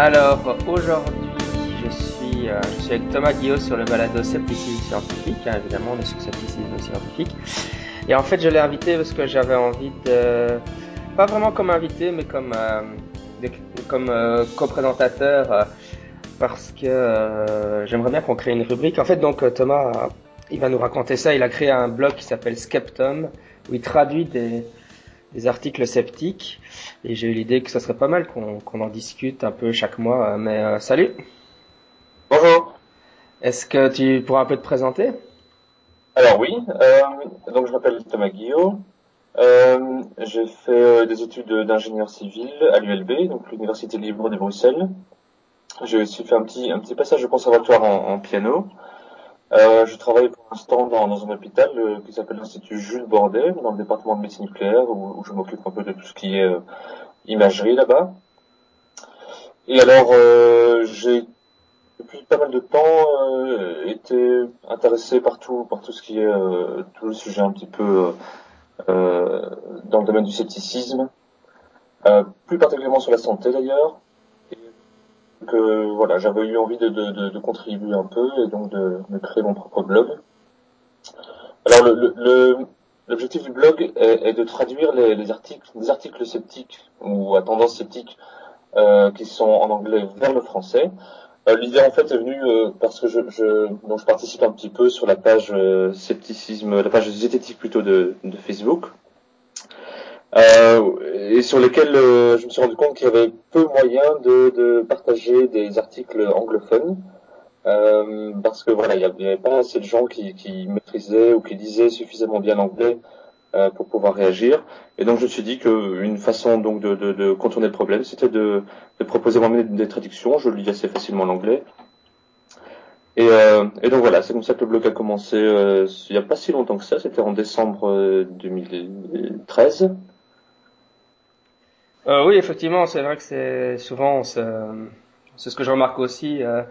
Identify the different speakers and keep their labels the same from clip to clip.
Speaker 1: Alors aujourd'hui, je suis, euh, je suis avec Thomas Guillot sur le balado Scepticisme scientifique. Hein, évidemment, on est sur Scepticisme scientifique. Et en fait, je l'ai invité parce que j'avais envie de, pas vraiment comme invité, mais comme, euh, comme euh, co-présentateur, euh, parce que j'aimerais bien qu'on crée une rubrique. En fait, donc Thomas, il va nous raconter ça. Il a créé un blog qui s'appelle Skeptom, où il traduit des, des articles sceptiques. Et j'ai eu l'idée que ça serait pas mal qu'on en discute un peu chaque mois. Mais euh, salut.
Speaker 2: Bonjour.
Speaker 1: Est-ce que tu pourras un peu te présenter?
Speaker 2: Alors oui, euh, donc je m'appelle Thomas Guillot. Euh, j'ai fait euh, des études d'ingénieur civil à l'ULB, donc l'Université libre de Bruxelles. J'ai aussi fait un petit, un petit passage au conservatoire en, en piano. Euh, je travaille pour l'instant dans, dans un hôpital euh, qui s'appelle l'Institut Jules Bordet, dans le département de médecine nucléaire, où, où je m'occupe un peu de tout ce qui est euh, imagerie là-bas. Et alors, euh, j'ai depuis pas mal de temps euh, été intéressé par tout, par tout ce qui est euh, tout le sujet un petit peu dans le domaine du scepticisme, plus particulièrement sur la santé d'ailleurs. Que voilà, j'avais eu envie de, de, contribuer un peu et donc de, créer mon propre blog. Alors le, l'objectif du blog est, de traduire les, les articles, des articles sceptiques ou à tendance sceptique euh, qui sont en anglais vers le français. Euh, L'idée en fait est venue euh, parce que je, je, donc je participe un petit peu sur la page scepticisme, la page zététique plutôt de, Facebook, et sur lesquels euh, je me suis rendu compte qu'il y avait peu moyen de, partager des articles anglophones. Euh, parce que voilà, il n'y avait pas assez de gens qui, maîtrisaient ou qui disaient suffisamment bien l'anglais euh, pour pouvoir réagir. Et donc je me suis dit qu'une façon donc de, contourner le problème, c'était de, proposer moi-même des traductions. Je lis assez facilement l'anglais. Et, et donc voilà, c'est comme ça que le blog a commencé il n'y a pas si longtemps que ça, c'était en décembre euh, 2013.
Speaker 1: Euh, Oui, effectivement, c'est vrai que c'est souvent, c'est ce que je remarque aussi. euh,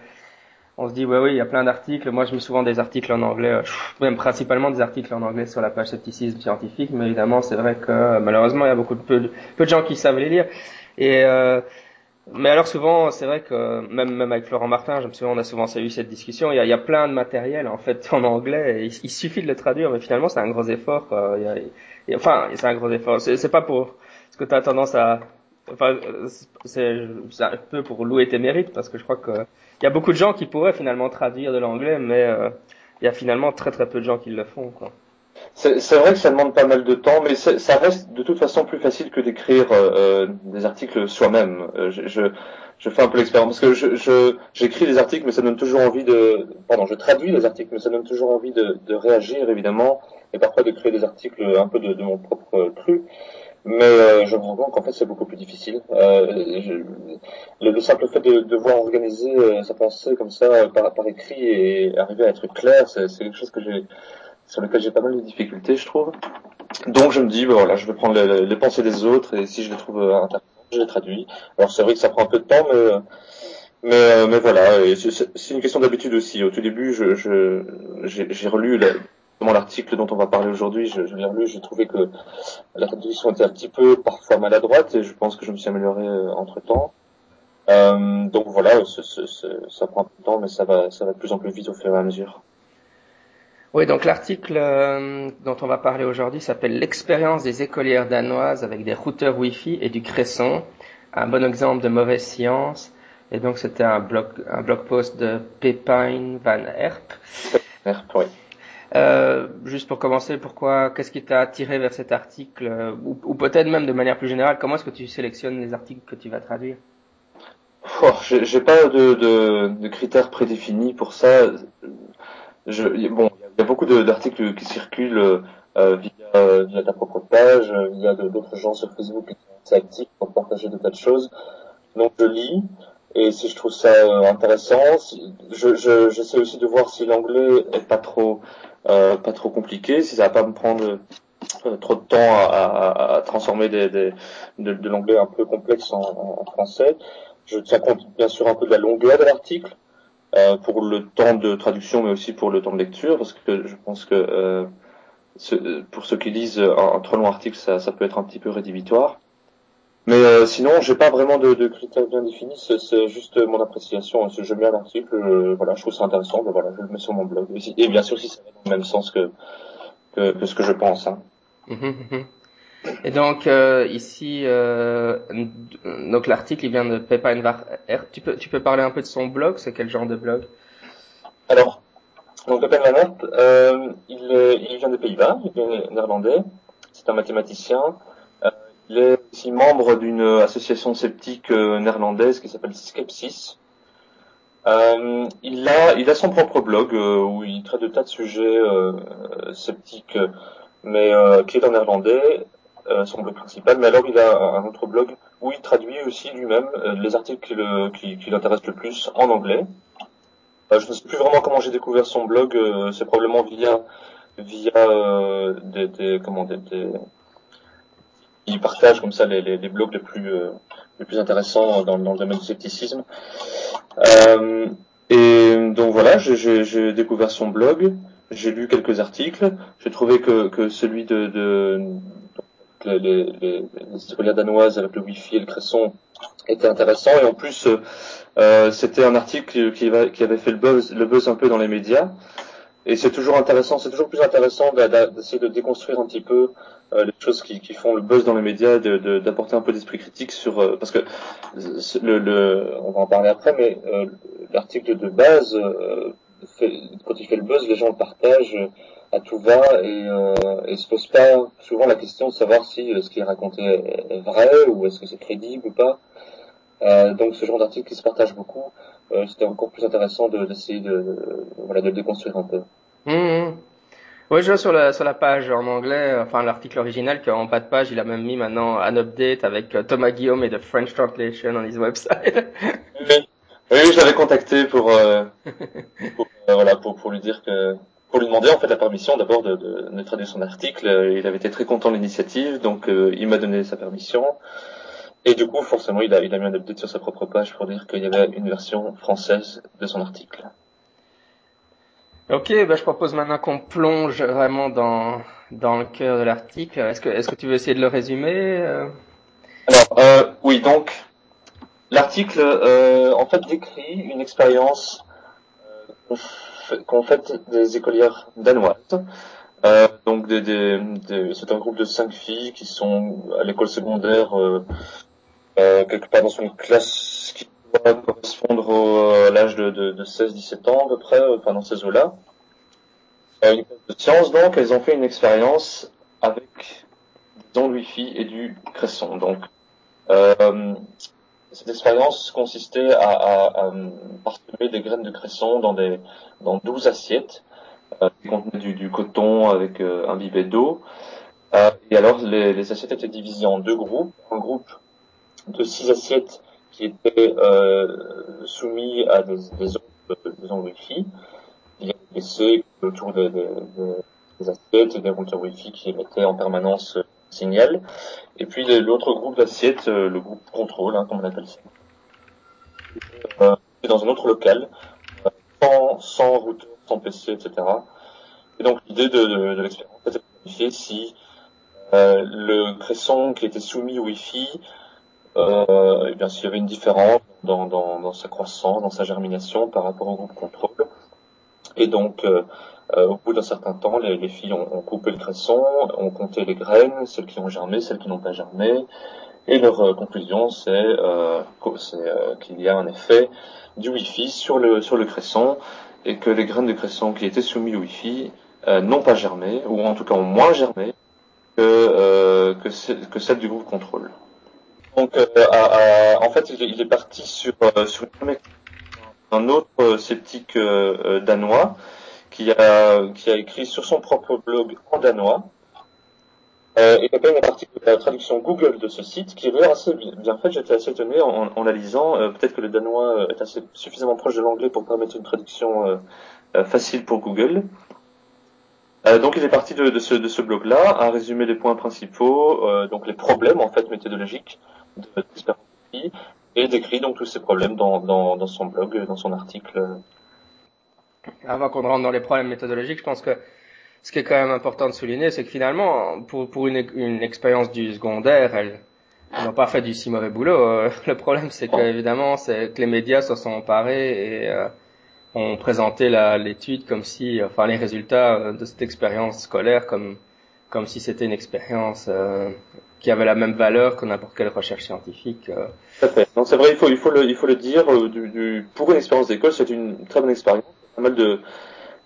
Speaker 1: on se dit, ouais, oui, il y a plein d'articles. Moi, je mets souvent des articles en anglais, euh, même principalement des articles en anglais sur la page scepticisme scientifique. Mais évidemment, c'est vrai que euh, malheureusement, il y a beaucoup de peu, de peu de gens qui savent les lire. Et euh, mais alors souvent, c'est vrai que même même avec Florent Martin, je me souviens, on a souvent eu cette discussion. Il y a, plein de matériel en fait en anglais. Il, suffit de le traduire, mais finalement, c'est un gros effort. quoi. A- il enfin, c'est un gros effort. C'est pas pour ce que tu as tendance à Enfin, euh, c'est c'est un peu pour louer tes mérites parce que je crois que il y a beaucoup de gens qui pourraient finalement traduire de l'anglais, mais euh, il y a finalement très très peu de gens qui le font. Quoi.
Speaker 2: C'est vrai que ça demande pas mal de temps, mais ça reste de toute façon plus facile que d'écrire euh, euh, des articles soi-même. Euh, je, je, je fais un peu l'expérience parce que je j'écris des articles, mais ça donne toujours envie de. Pardon, je traduis les articles, mais ça donne toujours envie de, de réagir évidemment, et parfois de créer des articles un peu de, de mon propre cru. Mais euh, je me rends compte qu'en fait c'est beaucoup plus difficile. Euh, je- le, le simple fait de devoir organiser euh, sa pensée comme ça par, par écrit et arriver à être clair, c'est quelque chose que j'ai sur lequel j'ai pas mal de difficultés, je trouve. Donc je me dis, bah, voilà, je vais prendre les, les pensées des autres et si je les trouve euh, intéressantes, je les traduis. Alors c'est vrai que ça prend un peu de temps, mais euh, mais, euh, mais voilà, c'est une question d'habitude aussi. Au tout début, je je- j'ai j'ai relu la- l'article dont on va parler aujourd'hui, je, je l'ai relu, j'ai trouvé que la traduction était un petit peu parfois maladroite et je pense que je me suis amélioré entre temps. donc voilà, c'est- c'est- c'est- ça prend un peu de temps, mais ça va ça va de plus en plus vite au fur et à mesure.
Speaker 1: Oui, donc l'article euh, dont on va parler aujourd'hui s'appelle L'expérience des écolières danoises avec des routeurs Wi-Fi et du cresson, un bon exemple de mauvaise science. Et donc c'était un blog, un blog post de Pepijn van Herp.
Speaker 2: Merde, oui.
Speaker 1: Euh, juste pour commencer, pourquoi, qu'est-ce qui t'a attiré vers cet article, euh, ou, ou peut-être même de manière plus générale, comment est-ce que tu sélectionnes les articles que tu vas traduire?
Speaker 2: Oh, j'ai j'ai pas de, de, de critères prédéfinis pour ça. Je, bon, il y a beaucoup d'articles qui circulent euh, via, via ta propre page, euh, via d'autres gens sur Facebook qui sont assez actifs pour partager de tas de choses. Donc je lis et si je trouve ça euh, intéressant, je, je, j'essaie aussi de voir si l'anglais est pas trop euh, pas trop compliqué, si ça va pas me prendre euh, trop de temps à, à- à transformer des, des- de, l'anglais un peu complexe en- en français. Je tiens compte bien sûr un peu de la longueur de l'article euh, pour le temps de traduction, mais aussi pour le temps de lecture, parce que je pense que euh, ce- pour ceux qui lisent un, un trop long article, ça, ça peut être un petit peu rédhibitoire. Mais euh, sinon, j'ai pas vraiment de, de critères bien définis. C'est juste mon appréciation. Je mets un article, euh, voilà, je trouve ça intéressant, ben voilà, je le mets sur mon blog. Et, bien sûr, si ça va dans le même sens que que, que ce que je pense. Hein.
Speaker 1: Mhm, mhm. Et donc euh, ici, euh, donc l'article il vient de Peppa Envar. Tu peux tu peux parler un peu de son blog? C'est quel genre de blog?
Speaker 2: Alors, donc Peppa Envar, euh, il, il vient des Pays-Bas, il est néerlandais. C'est un mathématicien. Euh, il est aussi membre d'une association sceptique euh, néerlandaise qui s'appelle Skepsis. Euh, il a il a son propre blog où il traite de tas de sujets sceptiques, mais qui est en néerlandais euh, son blog principal, mais alors il a un autre blog où il traduit aussi lui-même euh, les articles qui, qui, l'intéressent le plus en anglais. Euh, je ne sais plus vraiment comment j'ai découvert son blog, c'est probablement via via des, des, comment des, il partage comme ça les, les, blogs les plus les plus intéressants dans, le domaine du scepticisme. et donc voilà, j'ai découvert son blog, j'ai lu quelques articles, j'ai trouvé que, que celui de, de les, les, danoises avec le Wi-Fi et le cresson était intéressant et en plus euh, euh c'était un article qui, avait fait le buzz, un peu dans les médias. Et c'est toujours intéressant, c'est toujours plus intéressant d'essayer de déconstruire un petit peu euh, les choses qui, font le buzz dans les médias, d'apporter un peu d'esprit critique sur euh, parce que le, on va en parler après, mais l'article de base, quand il fait le buzz, les gens le partagent à tout va et, euh, et se pose pas souvent la question de savoir si euh, ce qui est raconté est vrai ou est-ce que c'est crédible ou pas. Euh, donc ce genre d'article qui se partage beaucoup, euh, c'était encore plus intéressant d'essayer de, voilà, de le déconstruire un peu.
Speaker 1: Mmh, mmh. Oui, je vois sur la, sur la page en anglais, enfin l'article original, qu'en bas de page, il a même mis maintenant un update avec euh, Thomas Guillaume et de French Translation on his website.
Speaker 2: oui, oui, je l'avais contacté pour, euh, pour voilà, pour, pour lui dire que pour lui demander en fait la permission d'abord de, de, de, traduire son article. Il avait été très content de l'initiative, donc euh, il m'a donné sa permission. Et du coup, forcément, il a, il a mis un update sur sa propre page pour dire qu'il y avait une version française de son article.
Speaker 1: Ok, bah, je propose maintenant qu'on plonge vraiment dans, dans le cœur de l'article. Est-ce que, est-ce que tu veux essayer de le résumer euh?
Speaker 2: Alors, euh, oui, donc, l'article, euh, en fait, décrit une expérience qu'ont fait des écolières danoises. Euh, donc c'est un groupe de cinq filles qui sont à l'école secondaire euh, euh, quelque part dans une classe qui doit correspondre à l'âge de, de, de 16-17 ans à peu près, enfin dans ces eaux-là. une classe de sciences donc, elles ont fait une expérience avec des ondes Wi-Fi et du cresson. Cette expérience consistait à, à, à, parsemer des graines de cresson dans des dans 12 assiettes euh, qui contenaient du, du coton avec euh, bibet d'eau. Euh, et alors les, les, assiettes étaient divisées en deux groupes. Un groupe de six assiettes qui étaient euh, soumis à des, des ondes, des ondes Wi-Fi. Il y avait des PC autour des, des, des assiettes et des routeurs Wi-Fi qui émettaient en permanence signal. Et puis l'autre groupe d'assiettes, euh, le groupe contrôle, hein, comme on appelle ça, euh, dans un autre local, euh, sans, sans routeur, sans PC, etc. Et donc l'idée de, de, de l'expérience, c'était de vérifier si euh, le cresson qui était soumis au Wi-Fi, euh, eh bien s'il y avait une différence dans, dans, dans, sa croissance, dans sa germination par rapport au groupe contrôle. Et donc euh, euh, au bout d'un certain temps, les, les filles ont, ont, coupé le cresson, ont compté les graines, celles qui ont germé, celles qui n'ont pas germé, et leur euh, conclusion, c'est euh, euh, qu'il y a un effet du Wi-Fi sur le, sur le cresson, et que les graines de cresson qui étaient soumises au Wi-Fi n'ont pas germé, ou en tout cas ont moins germé que, que, que celles du groupe contrôle. Donc, à, en fait, il est, il est parti sur, sur un autre sceptique danois, qui a, qui a écrit sur son propre blog en danois. Euh, et il a quand même de la traduction Google de ce site qui est d'ailleurs assez bien faite. J'étais assez étonné en, en la lisant. Euh, peut-être que le danois est assez suffisamment proche de l'anglais pour permettre une traduction euh, euh facile pour Google. Euh, donc il est parti de, de ce, de blog-là à résumer les points principaux, euh, donc les problèmes en fait méthodologiques de l'expérience et décrit donc tous ces problèmes dans, dans, dans son blog, dans son article
Speaker 1: avant qu'on rentre dans les problèmes méthodologiques, je pense que ce qui est quand même important de souligner, c'est que finalement, pour, pour une, une expérience du secondaire, elle, ils n'ont pas fait du si mauvais boulot. le problème, c'est que évidemment, c'est que les médias se sont emparés et ont présenté l'étude comme si, enfin, les résultats de cette expérience scolaire comme comme si c'était une expérience euh, qui avait la même valeur que n'importe quelle recherche scientifique. Euh.
Speaker 2: Tout. Non, c'est vrai, il faut, il faut le, il faut le dire. Euh, du, du, pour une expérience d'école, c'est une très bonne expérience. Pas mal de,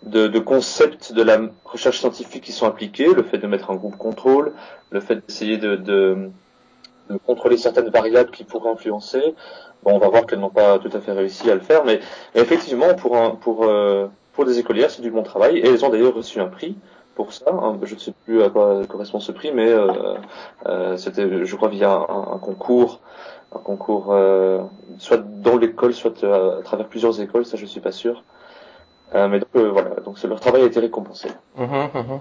Speaker 2: de, de, concepts de la recherche scientifique qui sont appliqués, le fait de mettre un groupe contrôle, le fait d'essayer de, de, de, contrôler certaines variables qui pourraient influencer. Bon, on va voir qu'elles n'ont pas tout à fait réussi à le faire, mais, effectivement, pour, un, pour, euh, pour des écolières, c'est du bon travail, et elles ont d'ailleurs reçu un prix pour ça. Hein. Je ne sais plus à quoi correspond ce prix, mais euh, euh, c'était, je crois, via un, concours, un concours, euh, soit dans l'école, soit à travers plusieurs écoles. Ça, je suis pas sûr. mais donc voilà, donc leur travail a été récompensé.
Speaker 1: Mmh, mmh, mmh.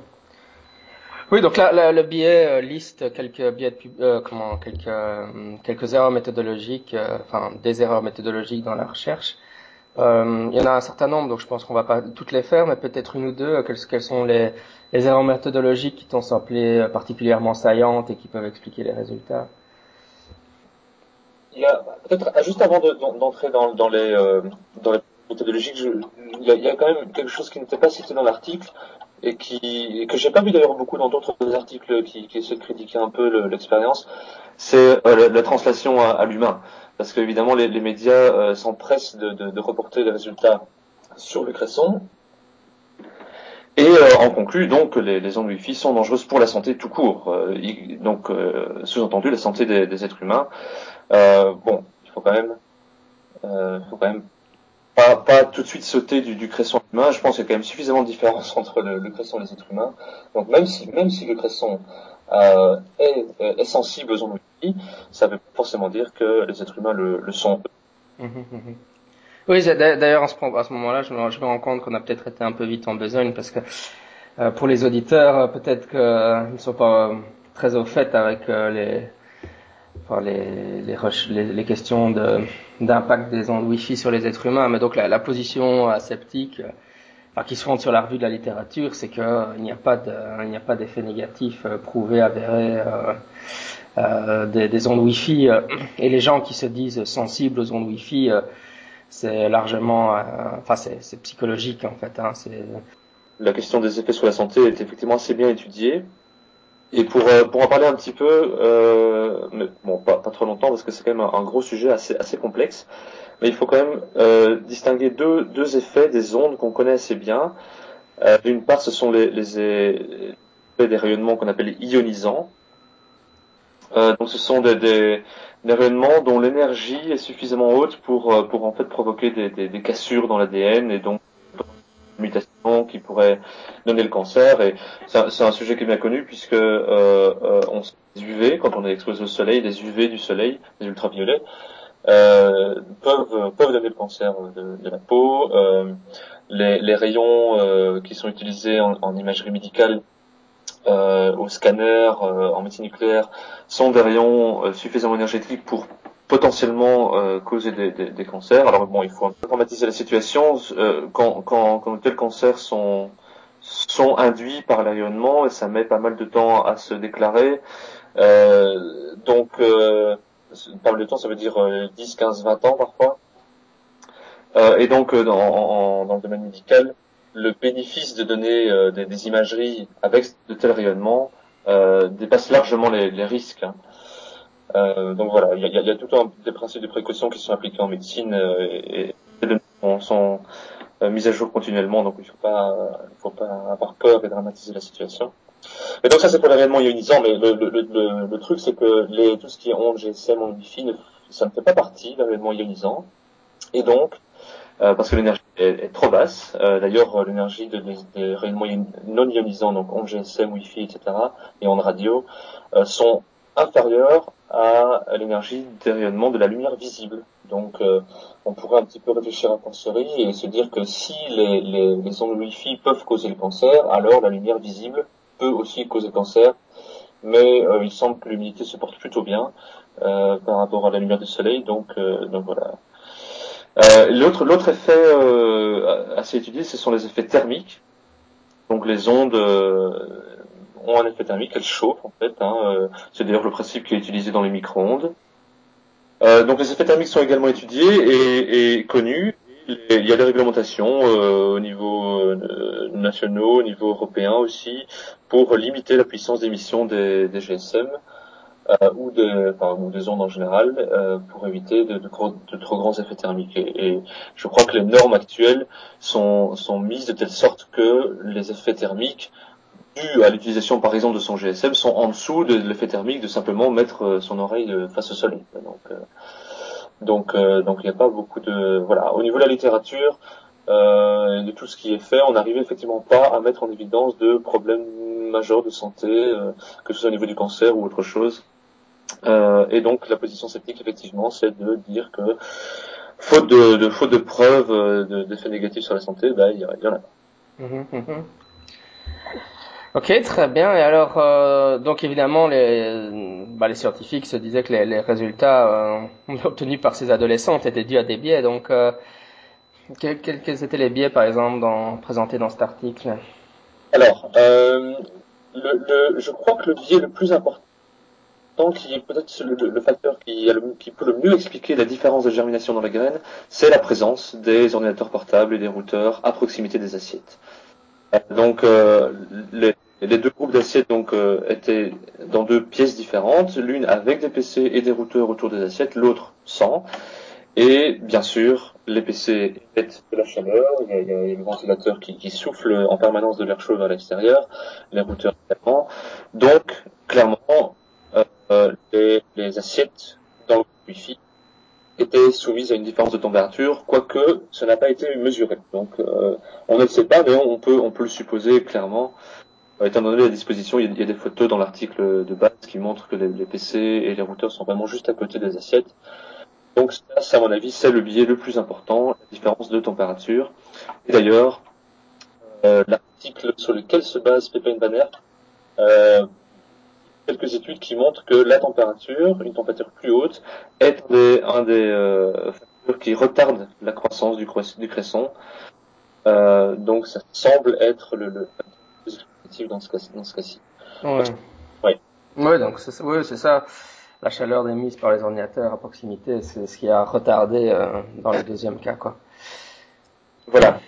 Speaker 1: Oui, donc là, le billet liste quelques biais de, comment, quelques quelques erreurs méthodologiques, enfin des erreurs méthodologiques dans la recherche. Euh, il y en a un certain nombre, donc je pense qu'on va pas toutes les faire, mais peut-être une ou deux. Quelles, sont les, les, erreurs méthodologiques qui t'ont semblé particulièrement saillantes et qui peuvent expliquer les résultats?
Speaker 2: Il y a peut-être juste avant d'entrer dans, les euh, dans les méthodologiques, il, y a, quand même quelque chose qui n'était pas cité dans l'article et qui et que j'ai pas vu d'ailleurs beaucoup dans d'autres articles qui, qui essaient de critiquer un peu l'expérience, c'est euh, la, translation à, à l'humain parce qu'évidemment les, les, médias euh, s'empressent de, reporter les résultats sur le cresson. Et euh, en conclut donc que les, les ondes Wi-Fi sont dangereuses pour la santé tout court. Euh, donc sous-entendu la santé des, êtres humains. bon, il faut quand même, faut quand même pas, tout de suite sauter du, du cresson humain. Je pense qu'il y a quand même suffisamment de différence entre le, cresson et les êtres humains. Donc même si, même si le cresson euh, est, est, sensible aux ondes Wi-Fi, ça veut forcément dire que les êtres humains le, le sont. Mmh,
Speaker 1: mmh, mmh. Oui, d'ailleurs à ce, moment-là, je me, rends compte qu'on a peut-être été un peu vite en besogne parce que euh, pour les auditeurs, peut-être qu'ils euh, ne sont pas euh, très au fait avec euh, les, les, les, les, questions d'impact des ondes Wi-Fi sur les êtres humains, mais donc la, position aseptique enfin, qui se fondent sur la revue de la littérature, c'est qu'il euh, n'y a pas d'effet négatif euh, prouvé, avéré euh, euh, des, des, ondes Wi-Fi. et les gens qui se disent sensibles aux ondes Wi-Fi, c'est largement, enfin c'est psychologique en fait. Hein,
Speaker 2: la question des effets sur la santé est effectivement assez bien étudiée. Et pour, pour en parler un petit peu, euh, mais bon, pas, pas trop longtemps parce que c'est quand même un, gros sujet assez, assez complexe, mais il faut quand même euh, distinguer deux, deux effets des ondes qu'on connaît assez bien. Euh, D'une part, ce sont les, les, effets des rayonnements qu'on appelle ionisants. Euh, donc, ce sont des, des, des rayonnements dont l'énergie est suffisamment haute pour, euh, pour en fait provoquer des, des, des cassures dans l'ADN et donc mutations qui pourraient donner le cancer. Et c'est un, sujet qui est bien connu puisque euh, euh, on les UV quand on est exposé au soleil, les UV du soleil, les ultraviolets, euh, peuvent peuvent donner le cancer de, de la peau. Euh, les, les, rayons qui sont utilisés en, en imagerie médicale euh, au scanner, en médecine nucléaire, sont des rayons suffisamment énergétiques pour potentiellement causer des, des, des, cancers. Alors bon, il faut un peu dramatiser la situation. quand, quand, quand de tels cancers sont sont induits par l'aïonnement et ça met pas mal de temps à se déclarer. Euh, donc euh, pas mal de temps, ça veut dire 10, 15, 20 ans parfois. Euh, et donc euh, dans, dans, le domaine médical, le bénéfice de donner euh, des, des, imageries avec de tels rayonnements euh, dépasse largement les, les risques. Hein. Euh, donc voilà, il y a, y a, tout un des principes de précaution qui sont appliqués en médecine et, et sont, mis à jour continuellement, donc il ne faut pas, faut pas avoir peur et dramatiser la situation. Et donc ça c'est pour les rayonnements ionisants, mais le, le, le, le truc c'est que les, tout ce qui est ondes GSM, ondes Wi-Fi, ça ne fait pas partie des rayonnements ionisants. Et donc, euh, parce que l'énergie est, est, trop basse, euh, d'ailleurs l'énergie de, des rayonnements non ionisants, donc ondes GSM, Wi-Fi, etc., et ondes radio, euh, sont inférieures à l'énergie des rayonnements de la lumière visible. Donc euh, on pourrait un petit peu réfléchir à forcerie et se dire que si les, les, les ondes Wi-Fi peuvent causer le cancer, alors la lumière visible peut aussi causer cancer, mais euh, il semble que l'humidité se porte plutôt bien euh, par rapport à la lumière du soleil, donc, euh, donc voilà. L'autre, l'autre effet assez étudié, ce sont les effets thermiques. Donc les ondes, ont un effet thermique, elles chauffent en fait. Hein, c'est d'ailleurs le principe qui est utilisé dans les micro-ondes. donc les effets thermiques sont également étudiés et, et connus il y a des réglementations euh, au niveau euh, national, au niveau européen aussi, pour limiter la puissance d'émission des, des, GSM euh, ou, des, enfin, des ondes en général, euh, pour éviter de, de, de, trop grands effets thermiques. Et, et, je crois que les normes actuelles sont, sont mises de telle sorte que les effets thermiques dus à l'utilisation par exemple de son GSM sont en dessous de l'effet thermique de simplement mettre euh, son oreille face au soleil. Donc, donc, euh, donc il n'y a pas beaucoup de voilà. Au niveau de la littérature euh, de tout ce qui est fait, on n'arrive effectivement pas à mettre en évidence de problèmes majeurs de santé, euh, que ce soit au niveau du cancer ou autre chose. Euh, et donc la position sceptique, effectivement, c'est de dire que faute de, de faute de preuves euh, d'effets négatifs sur la santé, ben, il y, en a pas.
Speaker 1: Mmh, mmh, mmh. Ok, très bien. Et alors, euh, donc évidemment, les, bah, les scientifiques se disaient que les, les résultats euh, obtenus par ces adolescentes étaient dus à des biais. Donc, euh, quels, quels, étaient les biais, par exemple, dans, présentés dans cet article?
Speaker 2: Alors, le, le, je crois que le biais le plus important, qui est peut-être le, facteur qui, peut le mieux expliquer la différence de germination dans la graine, c'est la présence des ordinateurs portables et des routeurs à proximité des assiettes. Donc euh, les, deux groupes d'assiettes donc euh, étaient dans deux pièces différentes, l'une avec des PC et des routeurs autour des assiettes, l'autre sans. Et bien sûr, les PC émettent de la chaleur, il y a, il y a le ventilateur qui, qui, souffle en permanence de l'air chaud vers l'extérieur, les routeurs également. Donc, clairement, euh, les, assiettes dans le Wi-Fi étaient soumises à une différence de température, quoique ce n'a pas été mesuré. Donc euh, on ne le sait pas, mais on peut, le supposer clairement. Euh, étant donné la disposition, il y, a, des photos dans l'article de base qui montrent que les, PC et les routeurs sont vraiment juste à côté des assiettes. Donc ça, à mon avis, c'est le biais le plus important, la différence de température. Et d'ailleurs, l'article sur lequel se base Pépin Banner euh, quelques études qui montrent que la température, une température plus haute, est un des, un des euh, facteurs qui retarde la croissance du, du cresson. Euh, donc ça semble être le, le plus effectif dans ce cas-ci.
Speaker 1: Ouais.
Speaker 2: Ouais,
Speaker 1: donc c'est ouais, ça. La chaleur émise par les ordinateurs à proximité, c'est ce qui a retardé euh, dans le deuxième cas, quoi.
Speaker 2: Voilà.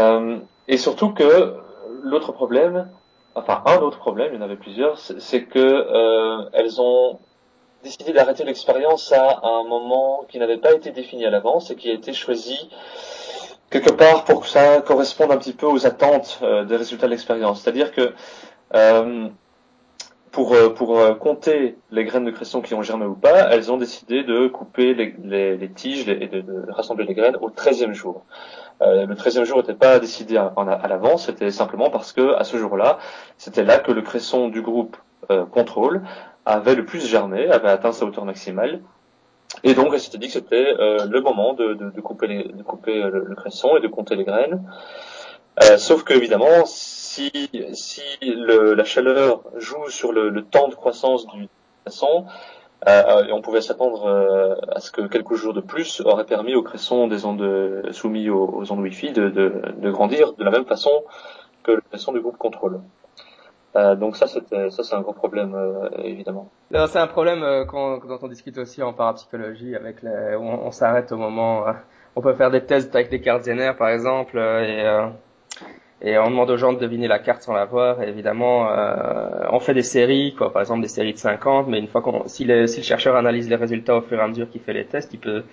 Speaker 2: Euh, et surtout que l'autre problème, enfin un autre problème, il y en avait plusieurs, c'est que euh, elles ont décidé d'arrêter l'expérience à un moment qui n'avait pas été défini à l'avance et qui a été choisi quelque part pour que ça corresponde un petit peu aux attentes euh, des résultats de l'expérience. C'est-à-dire que euh, pour, pour compter les graines de cresson qui ont germé ou pas, elles ont décidé de couper les, tiges et de, de, rassembler les graines au 13e jour. Euh, le 13e jour n'était pas décidé à, l'avance, c'était simplement parce que à ce jour-là, c'était là que le cresson du groupe euh, contrôle avait le plus germé, avait atteint sa hauteur maximale. Et donc, elle s'était dit que c'était euh, le moment de, couper, le, cresson et de compter les graines. Sauf que évidemment, si, la chaleur joue sur le, le, temps de croissance du cresson, euh, on pouvait s'attendre euh, à ce que quelques jours de plus auraient permis au cresson des ondes soumis aux, aux ondes Wi-Fi de, de, de, grandir de la même façon que le cresson du groupe contrôle. Euh, donc ça, ça c'est un gros problème euh, évidemment.
Speaker 1: C'est un problème euh, dont on discute aussi en parapsychologie, avec les, on, s'arrête au moment, on peut faire des tests avec des cartes par exemple, et et on demande aux gens de deviner la carte sans la voir. Et évidemment, euh, on fait des séries, quoi, par exemple des séries de 50, mais une fois qu'on, si, le, si le chercheur analyse les résultats au fur et à mesure qu'il fait les tests, il peut,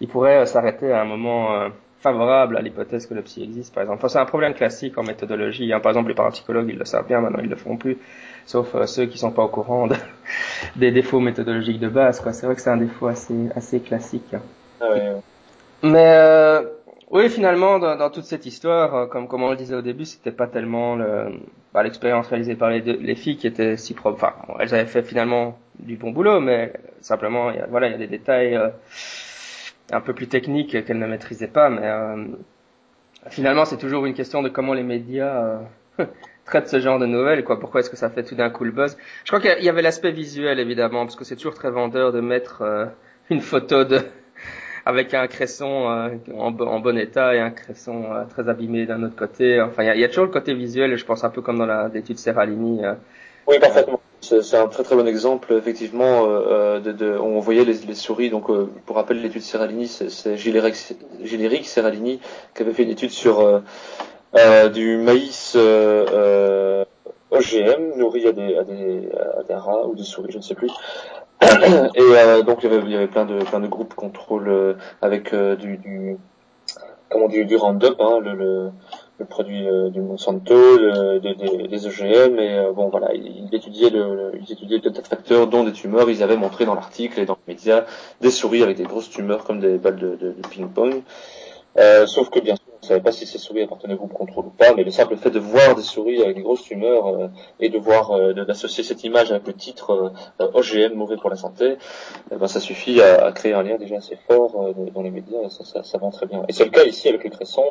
Speaker 1: il pourrait euh, s'arrêter à un moment euh, favorable à l'hypothèse que le psy existe, par exemple. Enfin, c'est un problème classique en méthodologie. Hein. Par exemple, les parapsychologues, ils le savent bien, maintenant ils le font plus, sauf euh, ceux qui sont pas au courant de, des défauts méthodologiques de base. Quoi. C'est vrai que c'est un défaut assez, assez classique.
Speaker 2: Ah ouais.
Speaker 1: Mais euh, oui, finalement, dans, dans, toute cette histoire, euh, comme, comme on le disait au début, c'était pas tellement le, bah, l'expérience réalisée par les, deux, les filles qui était si propre. Enfin, elles avaient fait finalement du bon boulot, mais simplement, il y a, voilà, il y a des détails euh, un peu plus techniques qu'elles ne maîtrisaient pas. Mais euh, finalement, c'est toujours une question de comment les médias euh, traitent ce genre de nouvelles. Quoi. Pourquoi est-ce que ça fait tout d'un coup le buzz? Je crois qu'il y avait l'aspect visuel, évidemment, parce que c'est toujours très vendeur de mettre une photo de avec un cresson euh, en, bon état et un cresson euh, très abîmé d'un autre côté. Enfin, il y a, toujours le côté visuel, je pense un peu comme dans l'étude Serralini.
Speaker 2: Oui, parfaitement. C'est un très très bon exemple, effectivement. on voyait les, souris. Donc, pour rappel, l'étude Serralini, c'est Giléric Serralini qui avait fait une étude sur du maïs OGM nourri à des, des, à des rats ou des souris, je ne sais plus. Et euh, donc il y avait, plein de plein de groupes contrôle euh, avec euh, du, du comment du, du Roundup, hein, le, le, le produit du Monsanto, le, des, des, des, OGM et bon voilà, il étudiait le, il étudiait de facteurs dont des tumeurs. Ils avaient montré dans l'article et dans les médias des souris avec des grosses tumeurs comme des balles de, de, de ping-pong. Euh, sauf que bien sûr, on ne savait pas si ces souris appartenaient au groupe contrôle ou pas, mais le simple fait de voir des souris avec des grosses tumeurs euh, et de voir euh, d'associer cette image avec le titre OGM mauvais pour la santé, eh ben, ça suffit à, à, créer un lien déjà assez fort dans les médias et ça, ça, ça vend très bien. Et c'est le cas ici avec le cresson.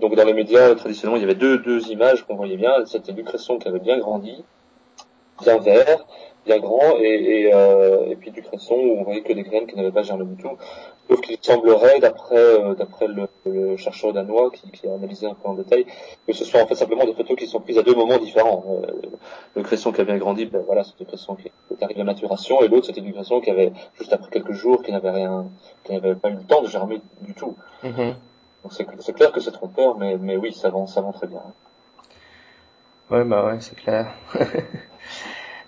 Speaker 2: donc dans les médias traditionnellement, il y avait deux, deux images qu'on voyait bien. C'était du cresson qui avait bien grandi, bien vert, bien grand, et, et, euh, et puis du cresson où on voyait que des graines qui n'avaient pas germé du tout. Sauf qu'il semblerait, d'après euh, d'après le, le, chercheur danois qui, qui, a analysé un peu en détail, que ce soit en fait simplement des photos qui sont prises à deux moments différents. Euh, le cresson qui a bien grandi, ben voilà, c'était le cresson qui est arrivé à maturation, et l'autre c'était du cresson qui avait juste après quelques jours, qui n'avait rien, qui n'avait pas eu le temps de germer du tout. Mm-hmm. Donc c'est clair que c'est trompeur, mais mais oui, ça vend ça vend très bien.
Speaker 1: Ouais bah ouais, c'est clair.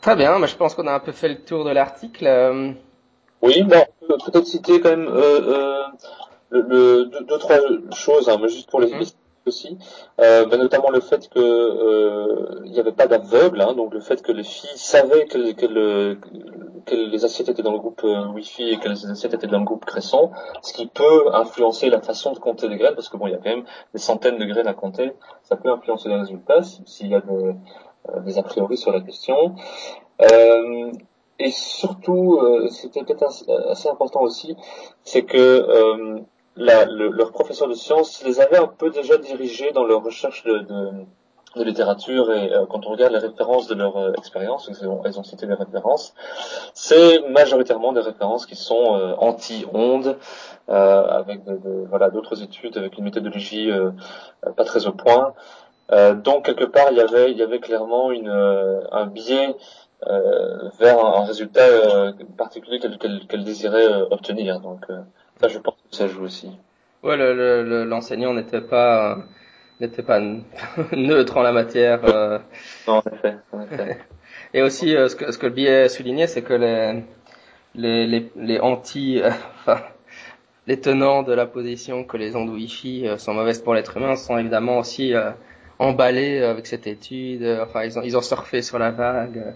Speaker 1: Très bien, mais je pense qu'on a un peu fait le tour de l'article.
Speaker 2: Oui, bon, peut-être citer quand même euh, euh, le, deux, trois choses, hein, mais juste pour les mmh. aussi, euh, ben, notamment le fait que euh, il n'y avait pas d'aveugle, hein, donc le fait que les filles savaient que, que, le, que, les assiettes étaient dans le groupe euh, Wi-Fi et que les assiettes étaient dans le groupe Cresson, ce qui peut influencer la façon de compter les graines, parce que bon, il y a quand même des centaines de graines à compter, ça peut influencer les résultats s'il y a de, euh, des a priori sur la question. Euh, et surtout, euh, c'était peut-être assez, important aussi, c'est que la, le, leur professeur de sciences les avait un peu déjà dirigés dans leur recherche de, de, de littérature et quand on regarde les références de leur expérience, ils ont, ils ont cité des références, c'est majoritairement des références qui sont anti-ondes, avec de, voilà d'autres études avec une méthodologie pas très au point. Euh, donc quelque part il y avait il y avait clairement une euh, un biais euh, vers un, résultat euh, particulier qu'elle qu'elle désirait obtenir. Donc ça je pense que ça joue aussi.
Speaker 1: Ouais, l'enseignant le, n'était pas n'était pas neutre en la matière.
Speaker 2: Non, en effet. En effet.
Speaker 1: Et aussi ce que ce que le biais soulignait, c'est que les les les, les anti enfin les tenants de la position que les ondes Wi-Fi sont mauvaises pour l'être humain sont évidemment aussi emballé avec cette étude. Euh, enfin, ils ont, ils ont surfé sur la vague.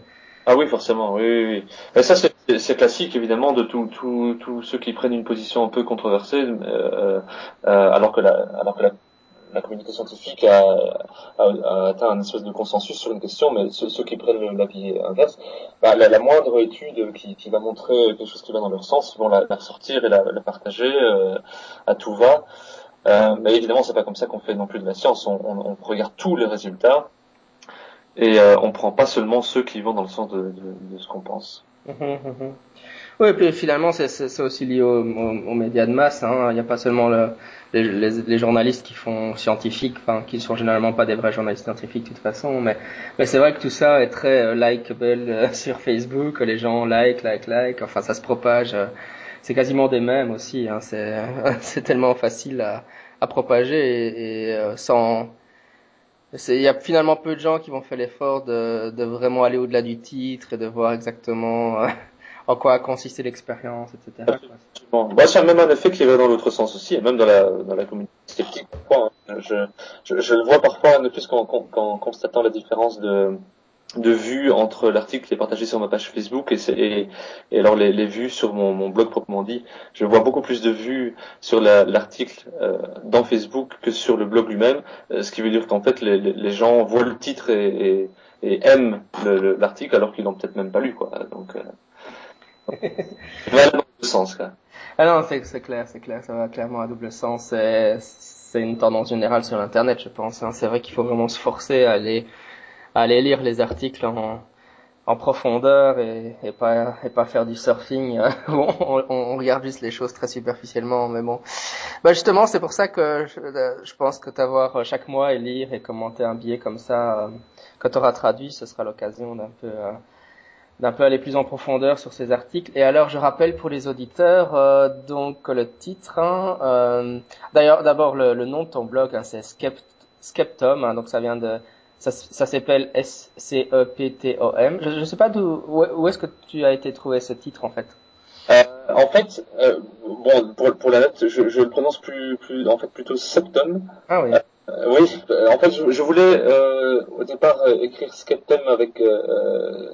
Speaker 2: Ah oui, forcément, oui, oui. oui. Et ça, c'est classique, évidemment, de tous tout, tout ceux qui prennent une position un peu controversée, euh, euh, alors que la, alors que la, la communauté scientifique a, a, a, atteint un espèce de consensus sur une question, mais ceux, ceux qui prennent l'avis inverse, bah, la, la, moindre étude qui, qui, va montrer quelque chose qui va dans leur sens, ils vont la, la ressortir et la, la partager euh, à tout va. Euh, mais évidemment, c'est pas comme ça qu'on fait non plus de la science. On, on, on regarde tous les résultats et euh, on prend pas seulement ceux qui vont dans le sens de, ce qu'on pense.
Speaker 1: Mmh, mmh, mmh. Oui, et puis finalement, c'est aussi lié aux, médias de masse. Hein. Il n'y a pas seulement le, les, journalistes qui font scientifiques, qui sont généralement pas des vrais journalistes scientifiques de toute façon, mais, c'est vrai que tout ça est très euh, likeable euh, sur Facebook. Les gens like, like, like. Enfin, ça se propage. Euh, c'est quasiment des mêmes aussi. Hein. C'est, tellement facile à, propager et, et euh, sans. Il y a finalement peu de gens qui vont faire l'effort de, de vraiment aller au-delà du titre et de voir exactement euh, en quoi a consisté l'expérience, etc.
Speaker 2: Bon, bah, c'est même un effet qui va dans l'autre sens aussi, et même dans la, dans la communauté sceptique. Hein. Je, je, je, le vois parfois, ne plus qu'en, qu'en constatant la différence de, de vues entre l'article qui est partagé sur ma page Facebook et, et, et alors les, les, vues sur mon, mon, blog proprement dit. Je vois beaucoup plus de vues sur l'article euh, dans Facebook que sur le blog lui-même, euh, ce qui veut dire qu'en fait les, les, gens voient le titre et, et aiment l'article alors qu'ils l'ont peut-être même pas lu quoi. Donc euh, va dans le sens quoi.
Speaker 1: Ah non, c'est clair, c'est clair, ça va clairement à double sens. C'est une tendance générale sur l'internet, je pense. Hein. C'est vrai qu'il faut vraiment se forcer à aller aller lire les articles en, en profondeur et, et, pas et pas faire du surfing euh, où on, on, regarde juste les choses très superficiellement mais bon bah justement c'est pour ça que je, je pense que t'avoir chaque mois et lire et commenter un billet comme ça euh, quand tu auras traduit ce sera l'occasion d'un peu euh, d'un peu aller plus en profondeur sur ces articles. Et alors, je rappelle pour les auditeurs, euh, donc le titre, hein, euh, d'ailleurs, d'abord le, le, nom de ton blog, hein, c'est Skept, Skeptom, hein, donc ça vient de ça, ça s'appelle S-C-E-P-T-O-M. Je ne sais pas d'où, où, est-ce que tu as été trouvé ce titre en fait?
Speaker 2: Euh, en fait, euh, bon, pour, pour la note, je, je, le prononce plus, plus, en fait, plutôt septum.
Speaker 1: Ah oui.
Speaker 2: Euh, oui, en fait, je, je voulais au départ écrire Skeptum avec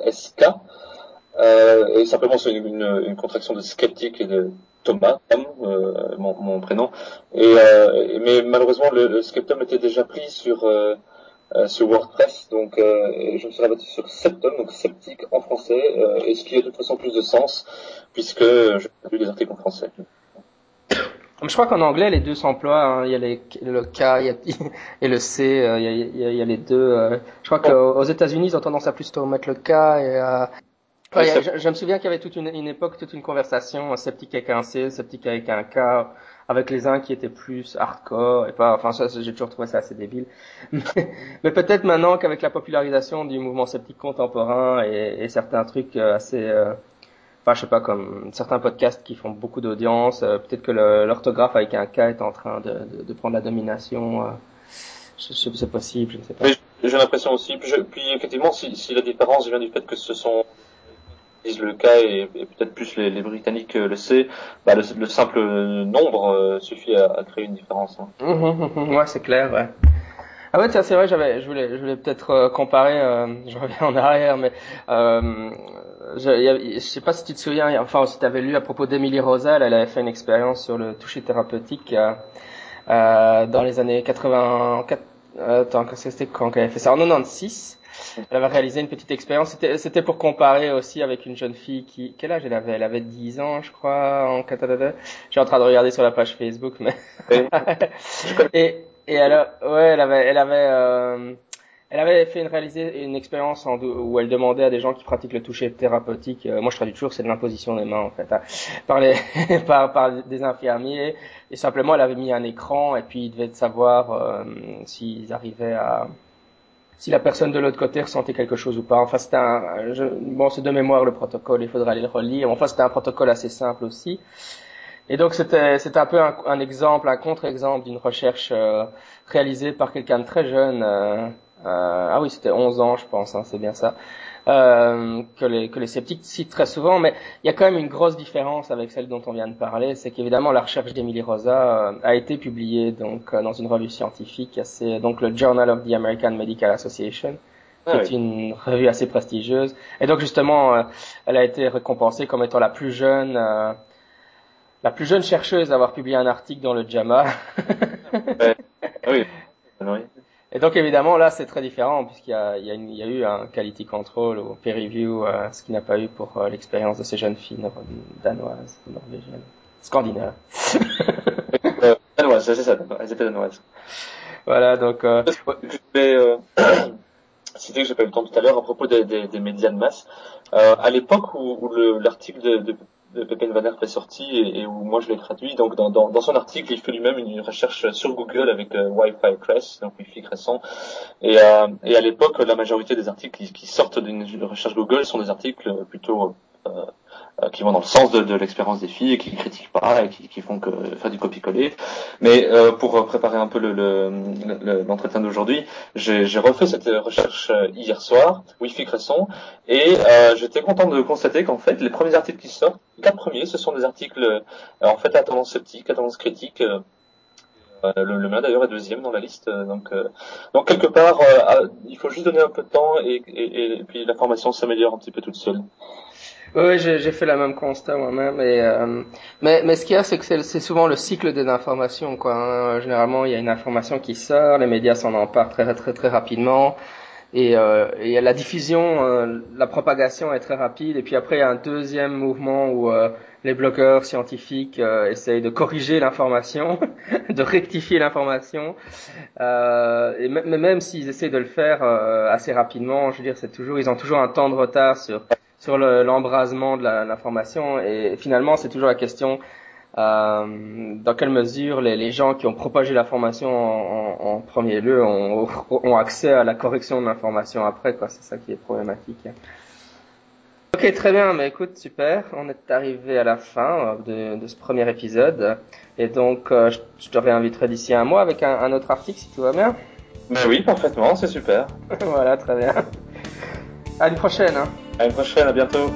Speaker 2: SK, et simplement c'est une, une, une, contraction de sceptique et de Thomas, mon, mon, prénom. Et mais malheureusement, le, le Skeptum était déjà pris sur sur WordPress. Donc, euh, je me suis rabattu sur Septum, donc sceptique en français, euh, et ce qui a de toute façon plus de sens, puisque je lu des articles en français.
Speaker 1: Je crois qu'en anglais, les deux s'emploient. Hein. Il y a les, le K il y a, et le C. il, y a, il, y les deux. Je crois qu'aux États-Unis, ils ont tendance à plutôt mettre le K. Et, ouais, je, je, me souviens qu'il y avait toute une, une, époque, toute une conversation sceptique avec un C, sceptique avec un K avec les uns qui étaient plus hardcore et pas enfin ça j'ai toujours trouvé ça assez débile. Mais, peut-être maintenant qu'avec la popularisation du mouvement sceptique contemporain et, et certains trucs euh, assez euh, enfin je sais pas comme certains podcasts qui font beaucoup d'audience euh, peut-être que l'orthographe avec un K est en train de, de, de prendre la domination euh, c'est possible je ne sais pas.
Speaker 2: J'ai l'impression aussi puis, je, puis effectivement si, si la différence vient du fait que ce sont le cas et, peut-être plus les, Britanniques le C, bah le, le, simple nombre euh, suffit à, créer une différence. Hein.
Speaker 1: Mmh, mmh, mmh, ouais, c'est clair. Ah ouais, c'est vrai, je voulais, je voulais peut-être euh, comparer. Euh, je reviens en arrière, mais euh, je, y a, je sais pas si tu te souviens, enfin si tu avais lu à propos d'Emilie Rosal, elle avait fait une expérience sur le toucher thérapeutique euh, dans les années 80. Attends, c'était quand qu'elle avait fait ça? En 96. Elle avait réalisé une petite expérience. C'était pour comparer aussi avec une jeune fille qui, quel âge elle avait? Elle avait 10 ans, je crois, en Je suis en train de regarder sur la page Facebook, mais. et, et elle, ouais, elle avait, elle avait, euh, elle avait fait une réalisé une expérience où elle demandait à des gens qui pratiquent le toucher thérapeutique, euh, moi je traduis toujours, c'est de l'imposition des mains en fait, hein, par, les, par, par des infirmiers, et simplement elle avait mis un écran et puis ils devaient savoir euh, s'ils arrivaient à, si la personne de l'autre côté ressentait quelque chose ou pas. Enfin, c'était un, je, bon, c'est de mémoire le protocole, il faudra aller le relire. Enfin, c'était un protocole assez simple aussi. Et donc, c'était, c'était un peu un, exemple, un contre-exemple d'une recherche euh, réalisée par quelqu'un de très jeune. Euh, euh, ah oui, c'était 11 ans, je pense, hein, c'est bien ça. Euh, que, les, que les sceptiques citent très souvent, mais il y a quand même une grosse différence avec celle dont on vient de parler, c'est qu'évidemment la recherche d'Emily Rosa euh, a été publiée donc euh, dans une revue scientifique, assez, donc le Journal of the American Medical Association, qui ah est une revue assez prestigieuse, et donc justement elle a été récompensée comme étant la plus jeune la plus jeune chercheuse à avoir publié un article dans le JAMA.
Speaker 2: oui. oui.
Speaker 1: Et donc évidemment là c'est très différent puisqu'il y a, il y, a il y a eu un quality control ou peer review, euh, ce qui n'a pas eu pour euh, l'expérience de ces jeunes filles danoises, norvégiennes, scandinaves.
Speaker 2: euh, danoises, c'est ça, elles étaient danoises.
Speaker 1: Voilà donc. Euh...
Speaker 2: Je vais euh, citer que j'ai pas eu le temps tout à l'heure à propos des, des, des médias de masse. Euh, à l'époque où, où l'article de, de de Pépin Van est sorti et, où moi je l'ai traduit. Donc dans, dans, son article, il fait lui-même une recherche sur Google avec euh, Wi-Fi Crest, donc Wi-Fi crescent. Et, euh, et à l'époque, la majorité des articles qui, qui sortent d'une recherche Google sont des articles plutôt qui vont dans le sens de, l'expérience des filles et qui critiquent pas et qui, font que faire du copier-coller. Mais euh, pour préparer un peu l'entretien le, le, d'aujourd'hui, j'ai refait cette recherche euh, hier soir, Wi-Fi Cresson, et euh, j'étais content de constater qu'en fait, les premiers articles qui sortent, les quatre premiers, ce sont des articles euh, en fait à tendance sceptique, à tendance critique. Euh, le, mien d'ailleurs est deuxième dans la liste, donc quelque part, il faut juste donner un peu de temps et, et, puis l'information s'améliore un petit peu toute seule.
Speaker 1: Oui, j'ai fait la même constat moi-même. Euh, mais, mais ce qu'il y a, c'est que c'est souvent le cycle des informations. Quoi. Hein. Généralement, il y a une information qui sort, les médias s'en emparent très très très rapidement. et, euh, et la diffusion, euh, la propagation est très rapide. Et puis après, il y a un deuxième mouvement où euh, les blogueurs scientifiques euh, essayent de corriger l'information, de rectifier l'information. et mais même s'ils essayent de le faire assez rapidement, je veux dire, c'est toujours, ils ont toujours un temps de retard sur sur l'embrasement de l'information. Et finalement, c'est toujours la question euh, dans quelle mesure les, les, gens qui ont propagé l'information en, en, premier lieu ont, ont, accès à la correction de l'information après. C'est ça qui est problématique. Ok, très bien. Mais écoute, super. On est arrivé à la fin euh, de, de ce premier épisode. Et donc, euh, je, te réinviterai d'ici un mois avec un, un, autre article, si tout va bien.
Speaker 2: Mais oui, parfaitement. C'est super.
Speaker 1: voilà, très bien. À une prochaine. Hein.
Speaker 2: À une prochaine. À bientôt.